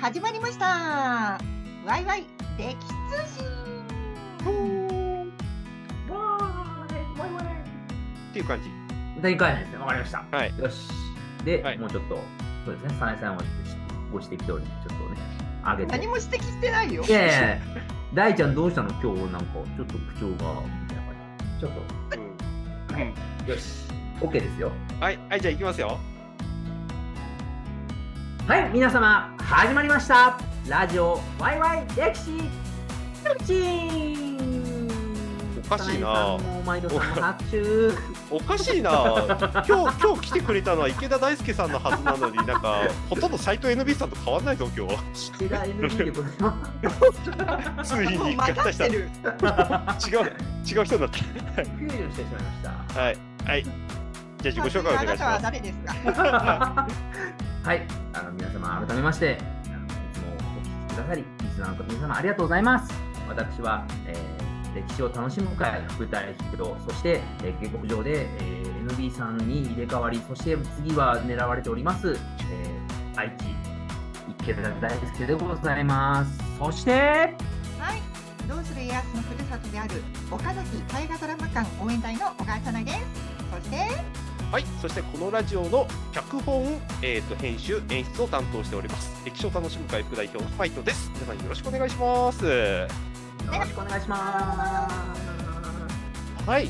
始まりましたワイワイ歴史通信っていう感じ。大会ですね。わかりました。はい。よし。で、はいもうちょっと、そうですね、サナエさんはご指摘通りにちょっとね、上げて。何も指摘してないよいやいや大ちゃんどうしたの？今日なんか、ちょっと口調が。ちょっうん。うん。と、よし。OK ですよ。はい、はい、じゃあ行きますよ。はい、皆様、始まりました。ラジオ、ワイワイ歴史おかしいな。おかしいな。今日、今日来てくれたのは池田大輔さんのはずなのに、なんか、ほとんど斎藤 NB さんと変わんないぞ、今日。池田 NB でございます。ついに合体した。違う、違う人になっフュージョンしてしまいました。た。はい、はい。じゃあ自己紹介お願いしあなたはます。はい、あの皆様改めまして、あのいつもお聞きくださり、リスナーの皆様ありがとうございます。私は、えー歴史を楽しむ会副代表、そして、えー、下克上で、えー NB さんに入れ替わり、そして次は狙われております、えー愛知池田大輔でございます。そして、はいどうする家康のふるさとである岡崎大河ドラマ館応援隊の小川さなですそしてはい、そしてこのラジオの脚本、えー、と編集、演出を担当しております。歴史を楽しむ会副代表のファイトです。皆さんよろしくお願いします。よろしくお願いします。はい。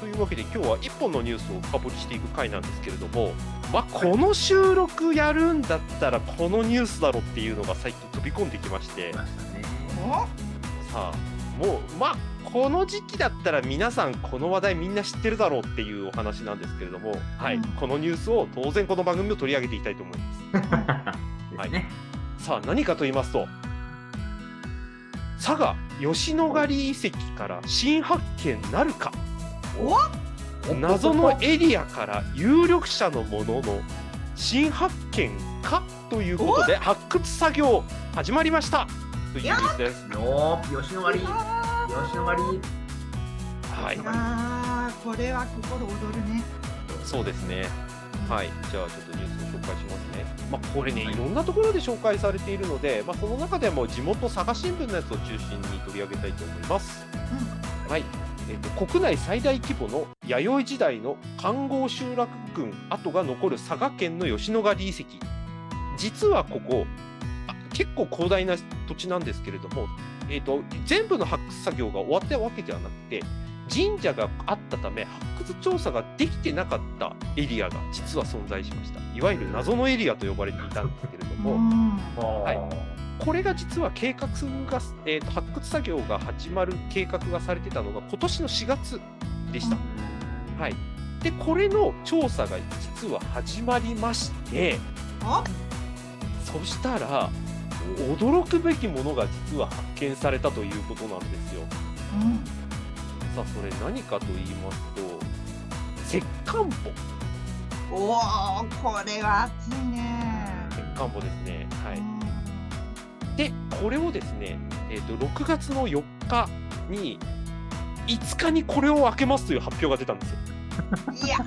というわけで今日は一本のニュースを深掘りしていく回なんですけれども、まあ、この収録やるんだったらこのニュースだろっていうのが最近飛び込んできまして来ましたね。おさあもうまあこの時期だったら皆さんこの話題みんな知ってるだろうっていうお話なんですけれども、はい。うん、このニュースを当然この番組を取り上げていきたいと思います。ですね。さあ何かと言いますと佐賀吉野ヶ里遺跡から新発見なるか。謎のエリアから有力者のものの新発見かということで発掘作業始まりましたというニュースです。よー、吉野ヶ里、あ吉野ヶ里。はいあーこれは心躍るねそうですね。はい、じゃあちょっとニュースを紹介しますね。まあ、これね、いろんなところで紹介されているので、まあ、その中でも地元佐賀新聞のやつを中心に取り上げたいと思います。はい、えっと国内最大規模の弥生時代の環合集落群跡が残る佐賀県の吉野ヶ里遺跡。実はここ、あ結構広大な土地なんですけれども、えっと全部の発掘作業が終わったわけではなくて、神社があったため発掘調査ができてなかったエリアが実は存在しました。いわゆる謎のエリアと呼ばれていたんですけれども、うん。はい。これが実は計画が、えーと発掘作業が始まる計画がされてたのが今年の4月でした、はい、でこれの調査が実は始まりましておそしたら驚くべきものが実は発見されたということなんですよ。うん。さあそれ何かと言いますと石棺墓。おーこれは熱いね。石棺墓ですね。はい。うん。でこれをですね、えー、と6月の4日に5日にこれを開けますという発表が出たんですよ。いや。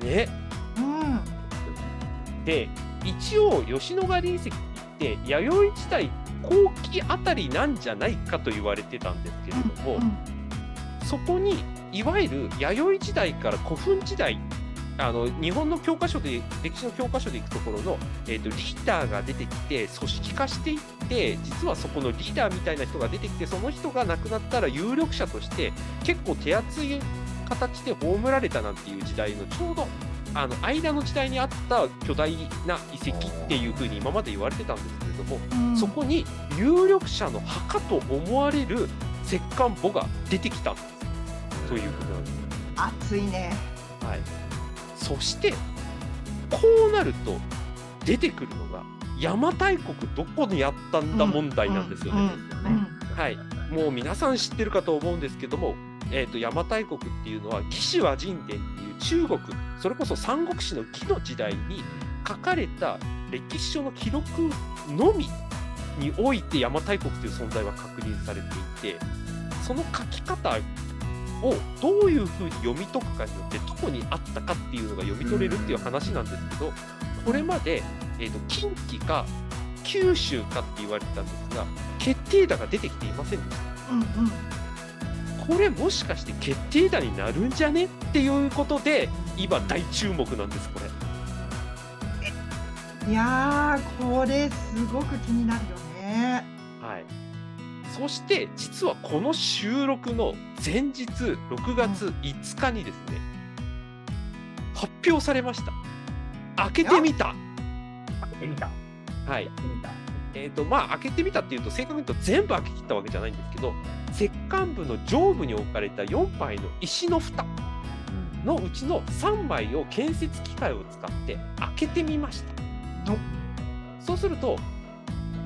ね、うん。で一応吉野ヶ里遺跡って弥生時代後期あたりなんじゃないかと言われてたんですけれども、うんそこにいわゆる弥生時代から古墳時代あの日本の教科書で歴史の教科書でいくところの、えー、とリーダーが出てきて組織化していって実はそこのリーダーみたいな人が出てきてその人が亡くなったら有力者として結構手厚い形で葬られたなんていう時代のちょうどあの間の時代にあった巨大な遺跡っていうふうに今まで言われてたんですけれども、うん。そこに有力者の墓と思われる石棺墓が出てきたということなんです。熱いね。はい、そしてこうなると出てくるのが邪馬台国どこにあったんだ問題なんですよね。はい、もう皆さん知ってるかと思うんですけども、えー、と邪馬台国っていうのは魏志倭人伝っていう中国それこそ三国志の魏の時代に書かれた歴史書の記録のみにおいて邪馬台国という存在は確認されていてその書き方をどういうふうに読み解くかによってどこにあったかっていうのが読み取れるっていう話なんですけどこれまで、えーと、近畿か九州かって言われてたんですが決定打が出てきていませんでした。うんうんこれもしかして決定打になるんじゃね？っていうことで今大注目なんですこれ。いやこれすごく気になるよね。はい。そして実はこの収録の前日6月5日にですね、うん、発表されました。開けてみた。開けてみた。はいえーとまあ、開けてみたっていうと正確に言うと全部開け切ったわけじゃないんですけど石棺部の上部に置かれた4枚の石の蓋のうちの3枚を建設機械を使って開けてみました。そうすると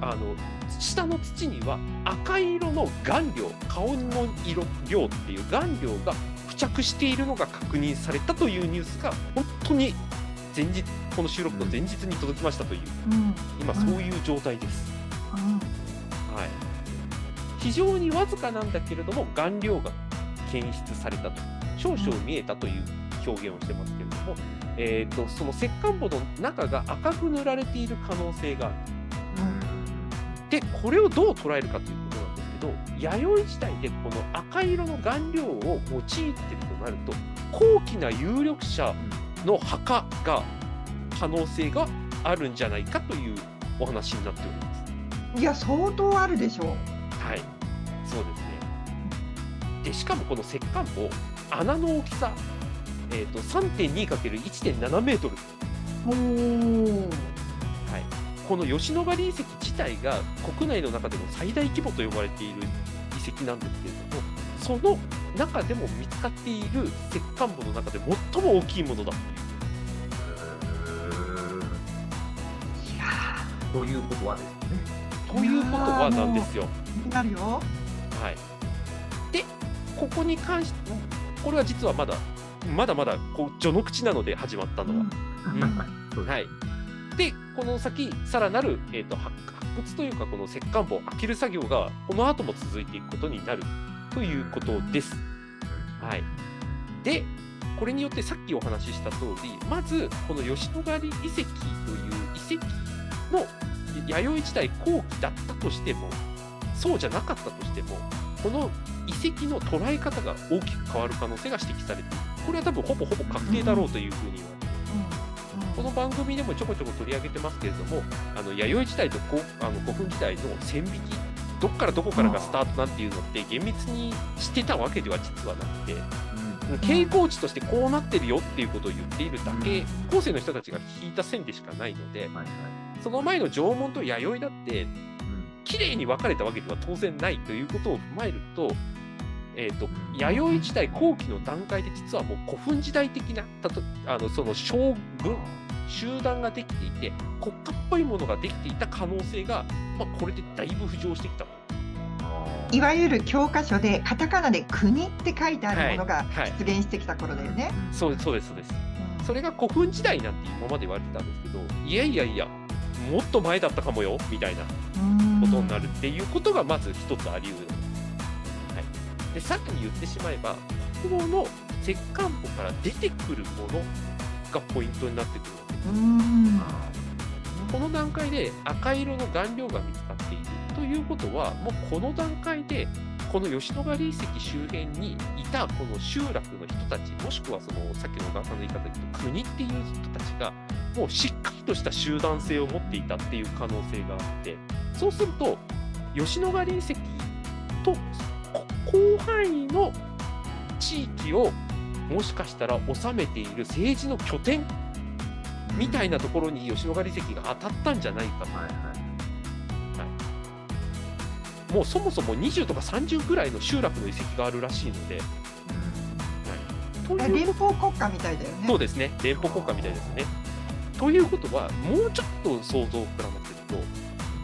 あの下の土には赤色の顔料顔の色量っていう顔料が付着しているのが確認されたというニュースが本当に前日この収録の前日に届きましたという、うん、今そういう状態です、うん、はい、非常にわずかなんだけれども顔料が検出されたと少々見えたという表現をしてますけれども、えーと、その石棺墓の中が赤く塗られている可能性がある、うん、でこれをどう捉えるかということなんですけど弥生時代でこの赤色の顔料を用いてるとなると高貴な有力者の墓が可能性があるんじゃないかというお話になっております。いや相当あるでしょう。はい、そうですね。でしかもこの石棺も穴の大きさ、えーと、3.2×1.7 メートル。はい、この吉野ヶ里遺跡自体が国内の中でも最大規模と呼ばれている遺跡なんですけれどもその中でも見つかっている石棺墓の中で最も大きいものだということはですね。ということはなんですよ。なるよ。はい。で、ここに関して、これは実はまだ、まだまだこう序の口なので始まったのは。うん、はい。で、この先、さらなる、えーと、発掘というか、この石棺墓を開ける作業が、この後も続いていくことになるということです。はい。で、これによってさっきお話しした通り、まず、この吉野ヶ里遺跡という遺跡の弥生時代後期だったとしてもそうじゃなかったとしてもこの遺跡の捉え方が大きく変わる可能性が指摘されている。これは多分ほぼほぼ確定だろうというふうに言われています、この番組でもちょこちょこ取り上げてますけれどもあの弥生時代とあの古墳時代の線引きどっからどこからがスタートなんていうのって厳密にしてたわけでは実はなくて、傾向値としてこうなってるよっていうことを言っているだけ、後世の人たちが引いた線でしかないので、はいはい。その前の縄文と弥生だって、綺麗に分かれたわけでは当然ないということを踏まえると、えーと、弥生時代後期の段階で実はもう古墳時代的なあのその将軍集団ができていて国家っぽいものができていた可能性が、まあ、これでだいぶ浮上してきたいわゆる教科書でカタカナで国って書いてあるものが出現してきた頃だよね。はいはい、そうですそうです。そうです。それが古墳時代なんて今まで言われてたんですけどいやいやいやもっと前だったかもよみたいなことになるっていうことがまず一つあり得る、はい、でさっき言ってしまえば国語の石棺墓から出てくるものがポイントになってくるわけです。この段階で赤色の顔料が見つかっているということはもうこの段階でこの吉野ヶ里遺跡周辺にいたこの集落の人たちもしくはそのさっきの小川さんの言い方で言うと国っていう人たちがもうしっかりとした集団性を持っていたっていう可能性があってそうすると吉野ヶ里遺跡と広範囲の地域をもしかしたら治めている政治の拠点みたいなところに吉野ヶ里遺跡が当たったんじゃないかと。もうそもそも20とか30ぐらいの集落の遺跡があるらしいので、はい、連邦国家みたいだよね。そうですね、連邦国家みたいですね。ということは、もうちょっと想像を膨らませると、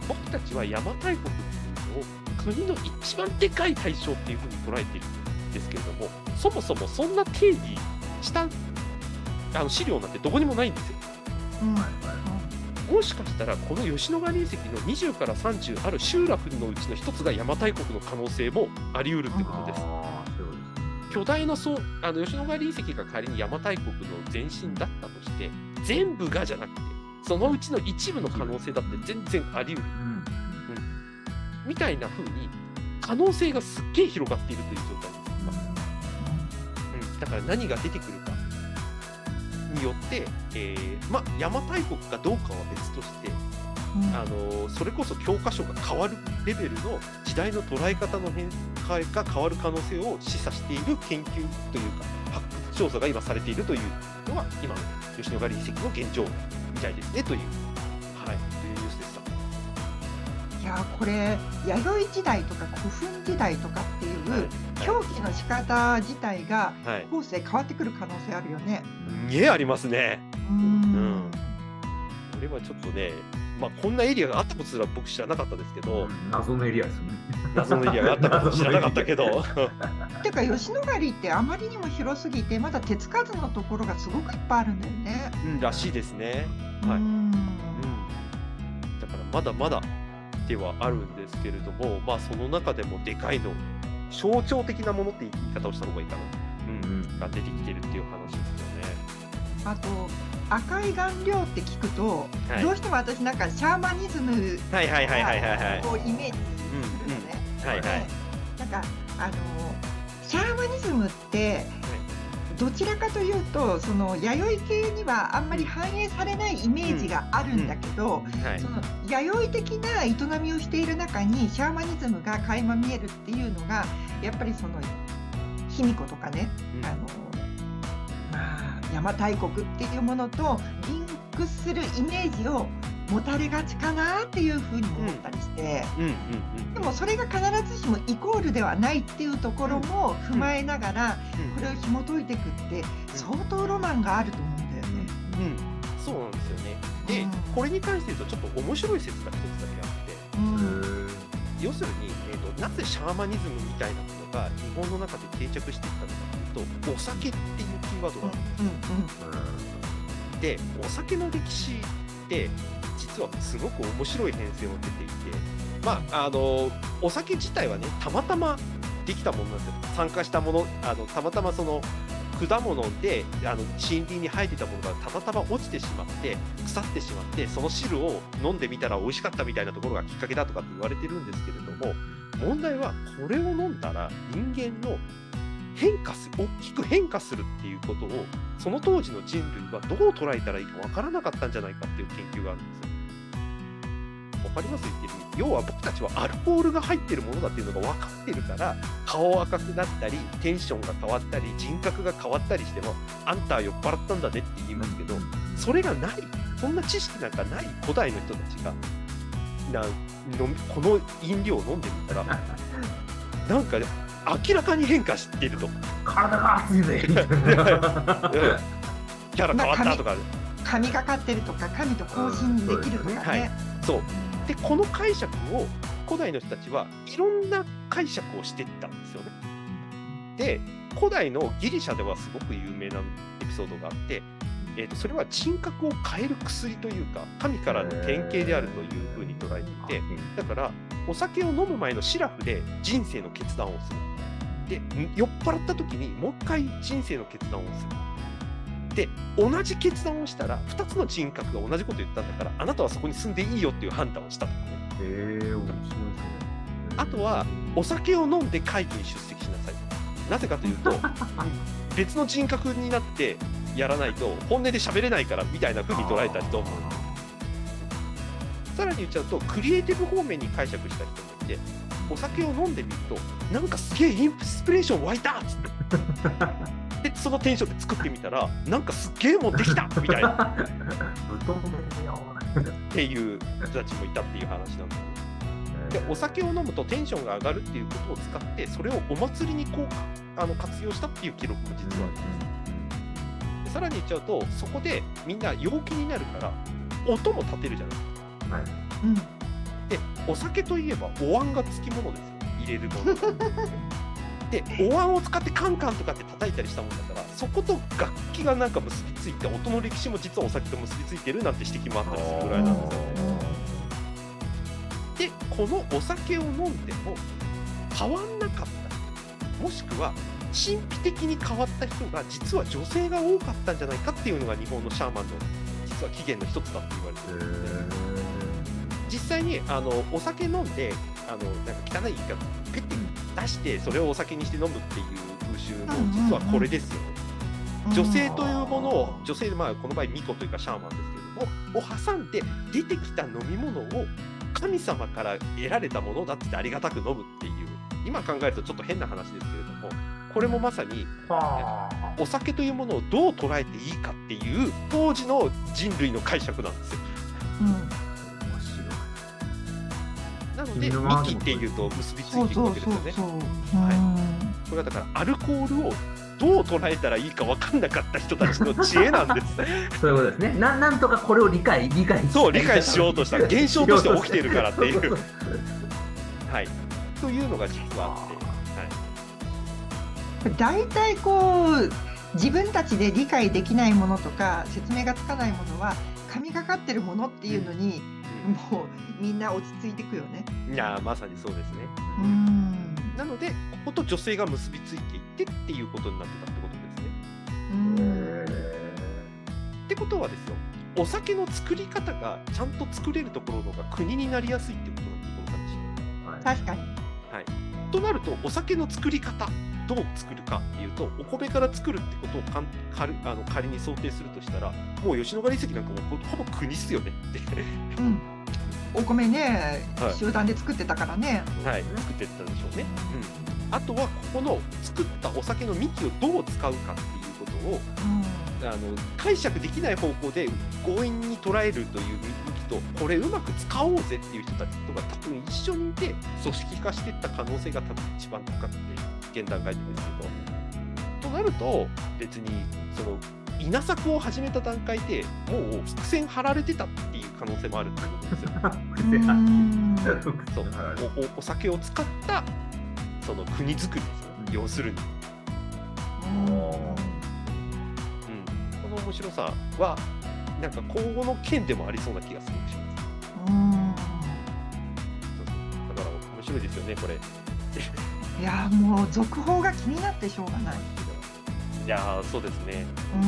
僕たちは邪馬台国っていうのを国の一番でかい対象っていうふうに捉えているんですけれども、そもそもそんな定義したあの資料なんてどこにもないんですよ。うん、もしかしたらこの吉野ヶ里遺跡の20から30ある集落のうちの一つが邪馬台国の可能性もあり得るってことです。巨大なそうあの吉野ヶ里遺跡が仮に邪馬台国の前身だったとして全部がじゃなくてそのうちの一部の可能性だって全然あり得る。うん。みたいな風に可能性がすっげえ広がっているという状態。です今、うん、だから何が出てくるかによって、えーまあ、邪馬台国かどうかは別として、うん。あのそれこそ教科書が変わるレベルの時代の捉え方の変化が変わる可能性を示唆している研究というか発掘調査が今されているというのが今の吉野ヶ里遺跡の現状みたいですねという、はい、やこれ弥生時代とか古墳時代とかっていう、はい表記の仕方自体がはい、後世変わってくる可能性あるよね。すげえありますね。うんうんこれはちょっとね、まあ、こんなエリアがあったことすら僕知らなかったですけど、謎のエリアですよね。謎のエリアがあったこと知らなかったけど、てか吉野ヶ里ってあまりにも広すぎてまだ手つかずのところがすごくいっぱいあるんだよね。うん、らしいですね。はいうんうん、だからまだまだではあるんですけれども、まあ、その中でもでかいの、象徴的なものって言い方をした方がいいかな、うんうんが出てきてるっていう話ですよね。あと赤い顔料って聞くと、はいどうしても私なんかシャーマニズムはいはいはいはいはいはい。をイメージするのね。はいはい。でなんかあのシャーマニズムってどちらかというとその弥生系にはあんまり反映されないイメージがあるんだけど、はい。その弥生的な営みをしている中にシャーマニズムが垣間見えるっていうのがやっぱりその卑弥呼とかね、うん。あのまあ邪馬台国っていうものとリンクするイメージを持たれがちかなっていうふうにも思ったりして。でもそれが必ずしもイコールではないっていうところも踏まえながらうん。これを紐解いていくって相当ロマンがあると思うんだよね。うん、そうなんですよね。で、うん。これに関して言うと、ちょっと面白い説が一つだけあって、うん。要するに、えーと、なぜシャーマニズムみたいなものが日本の中で定着していったのかというと、お酒っていうキーワードがあるうん。で、お酒の歴史って、実はすごく面白い変遷を出ていて、まあ、あのお酒自体はね、たまたまできたものなんですよ。参加したもの、あのたまたまその果物であの森林に生えてたものがたまたま落ちてしまって腐ってしまってその汁を飲んでみたら美味しかったみたいなところがきっかけだとかって言われてるんですけれども問題はこれを飲んだら人間の変化す大きく変化するっていうことをその当時の人類はどう捉えたらいいかわからなかったんじゃないかっていう研究があるんですよ。わかります？言ってる意味。要は僕たちはアルコールが入ってるものだっていうのが分かってるから顔赤くなったりテンションが変わったり人格が変わったりしてもあんたは酔っ払ったんだねって言いますけどそれがない。そんな知識なんかない。古代の人たちが。なこの飲料を飲んでみたら なんか明らかに変化していると。体が熱いぜ。キャラ変わったとか、神がかってるとか神と交信できるとかはいね。そうでこの解釈を古代の人たちはいろんな解釈をしていったんですよね。で古代のギリシャではすごく有名なエピソードがあって、えー、とそれは人格を変える薬というか神からの典型であるというふうに捉えていてだからお酒を飲む前のシラフで人生の決断をする。でん酔っ払った時にもう一回人生の決断をする。で同じ決断をしたら2つの人格が同じこと言ったんだからあなたはそこに住んでいいよっていう判断をしたとかね。へえ、面白いですね。あとはお酒を飲んで会議に出席しなさい。なぜかというと 別の人格になってやらないと本音で喋れないからみたいな風に捉えた人もさらに言っちゃうとクリエイティブ方面に解釈した人もいてお酒を飲んでみるとなんかすげえインスピレーション湧いたっつって でそのテンションで作ってみたらなんかすっげえもんできた！みたいな。ぶっていう人たちもいたっていう話なんですよでお酒を飲むとテンションが上がるっていうことを使ってそれをお祭りにこうあの活用したっていう記録も実はあるんです。でさらに言っちゃうとそこでみんな陽気になるから音も立てるじゃない。ですかはい。うん。でお酒といえばお椀がつきものですよ。入れるものでお椀を使ってカンカンとかって叩いたりしたもんだからそこと楽器がなんか結びついて音の歴史も実はお酒と結びついてるなんて指摘もあったりするぐらいなんですよ。でこのお酒を飲んでも変わんなかった。人もしくは神秘的に変わった人が実は女性が多かったんじゃないかっていうのが日本のシャーマンの実実は起源の一つだって言われてるんで。すね。実際にあのお酒飲んであのなんか汚い言い方出してそれをお酒にして飲むっていう風習の実はこれですよ、女性というものを女性でまあこの場合巫女というかシャーマンですけれどもを挟んで出てきた飲み物を神様から得られたものだってありがたく飲むっていう今考えるとちょっと変な話ですけれどもこれもまさにお酒というものをどう捉えていいかっていう当時の人類の解釈なんですよ。うん。なのでミキっていうと結びついていくわけですよね。はい、これはだからアルコールをどう捉えたらいいか分かんなかった人たちの知恵なんです。そういうことですね。ななんとかこれを理解理解そう理解しようとした現象として起きているからっていう。はい。というのが実はあって。はい。大体こう自分たちで理解できないものとか説明がつかないものは神がかってるものっていうのに、うん、もうみんな落ち着いていくよね。いやまさにそうですね。うんなのでここと女性が結びついていってっていうことになってたってことですね。うんってことはですよお酒の作り方がちゃんと作れるところのが国になりやすいってことなんですこの話。確かに。はい、となるとお酒の作り方どう作るかっていうとお米から作るってことをかん仮あの仮に想定するとしたらもう吉野ヶ里遺跡なんかもほぼ国っすよねって。うんお米ね、はい、集団で作ってたからね。はい、作ってたでしょうね。うん、あとはここの作ったお酒の幹をどう使うかっていうことを、うん、あの解釈できない方向で強引に捉えるという幹とこれうまく使おうぜっていう人たちとか多分一緒にいて組織化していった可能性が多分一番高くて現段階でですけど。となると別にその稲作を始めた段階でもう伏線張られてたっていう可能性もあるってことですよ。そうおお酒を使ったその国づくりですよ、要するに。うん、この面白さはなんか今後の件でもありそうな気がするします。うんだから面白いですよねこれ。いやもう続報が気になってしょうがない。いやそうですね。うん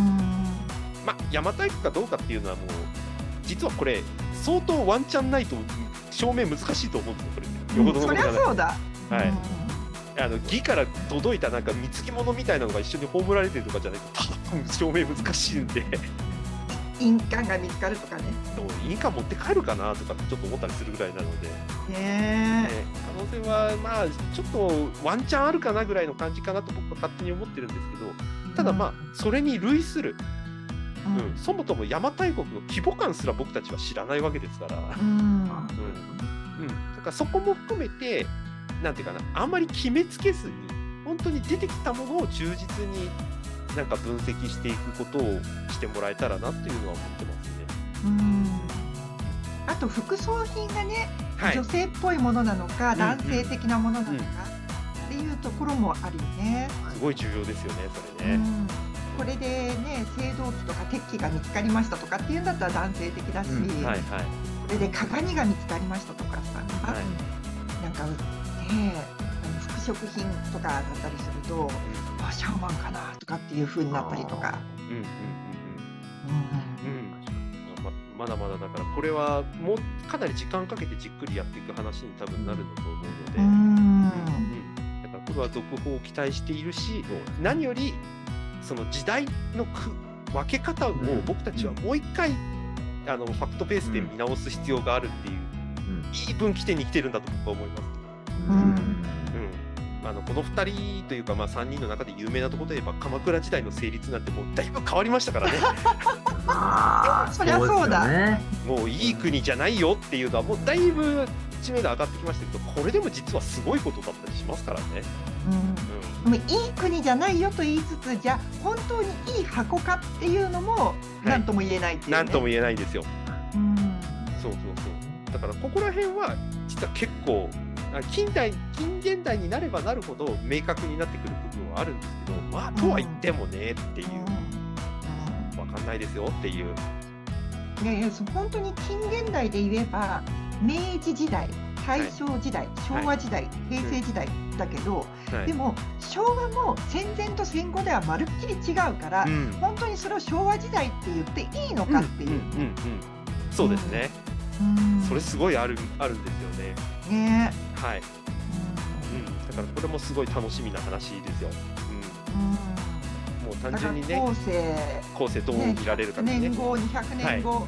まあ、邪馬台国かどうかっていうのはもう、実はこれ、相当ワンチャンないと証明難しいと思うんですよ、これ。よほどのそりゃそうだ。はい。あの義から届いたなんか貢ぎ物みたいなのが一緒に葬られてるとかじゃないと多分証明難しいんで印鑑が見つかるとかね。印鑑持って帰るかなとかってちょっと思ったりするぐらいなので、ね、可能性はまあちょっとワンチャンあるかなぐらいの感じかなと僕は勝手に思ってるんですけどただまあそれに類する。うん、そもそも邪馬台国の規模感すら僕たちは知らないわけですから、うん。うん、だからそこも含めてなんていうかなあんまり決めつけずに本当に出てきたものを忠実になんか分析していくことをしてもらえたらなっていうのは思ってますね。うん。あと副葬品がね、はい、女性っぽいものなのか、男性的なものなのかっていうところもあるよね。すごい重要ですよね、それね。これでね青銅器とか鉄器が見つかりましたとかっていうんだったら男性的だし、うんはいはい、これで鏡が見つかりましたとかさ、はい、なんかね服飾品とかだったりすると、あシャーマンかなとかっていうふうになったりとか。うんうんうんまだまだだからこれはもうかなり時間かけてじっくりやっていく話に多分なるんだと思うので、うん、だからこれは続報を期待しているし何よりその時代の分け方を僕たちはもう一回、あのファクトベースで見直す必要があるっていう、いい分岐点に来てるんだと僕は思います。うん、うんあのこの2人というか、まあ、3人の中で有名なところで言えば鎌倉時代の成立なんてもうだいぶ変わりましたからね。あ そりゃそうだ、ね、もういい国じゃないよっていうのはもうだいぶ知名度上がってきましたけどこれでも実はすごいことだったりしますからね。うん、うん、いい国じゃないよと言いつつじゃあ本当にいい箱かっていうのも何とも言えないっていう、ね、何とも言えないんですよ。うん、そうそうそう。だからここら辺は実は結構近代近現代になればなるほど明確になってくる部分はあるんですけどまあとは言ってもねっていう、うん、分かんないですよっていう。いやいや本当に近現代で言えば明治時代大正時代、昭和時代、平成時代だけど、でも昭和も戦前と戦後ではまるっきり違うから、本当にそれを昭和時代って言っていいのかっていう。そうですね、それすごいあるあるんですよね。ねはい、うん、だからこれもすごい楽しみな話ですよ。うん。もう単純にね後世後世どう見られるかね。年後200年後、はい、この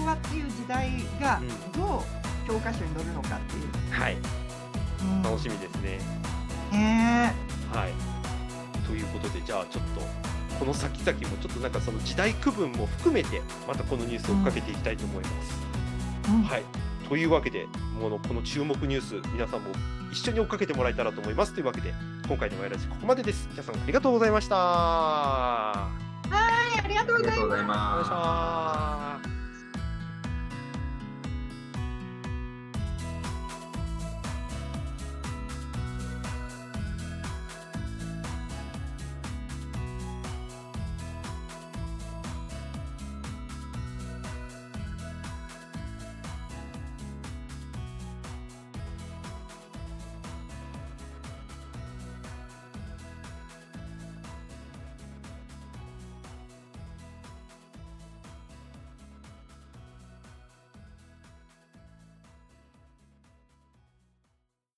昭和っていう時代がどう教科書に載るのかっていう、はい、うん、楽しみですね。ね。はい。ということでじゃあちょっとこの先々もちょっとなんかその時代区分も含めてまたこのニュースを追っかけていきたいと思います。うん、はいというわけでこのこの注目ニュース皆さんも一緒に追っかけてもらえたらと思います。というわけで今回のワイラジここまでです。皆さんありがとうございました。はいありがとうございます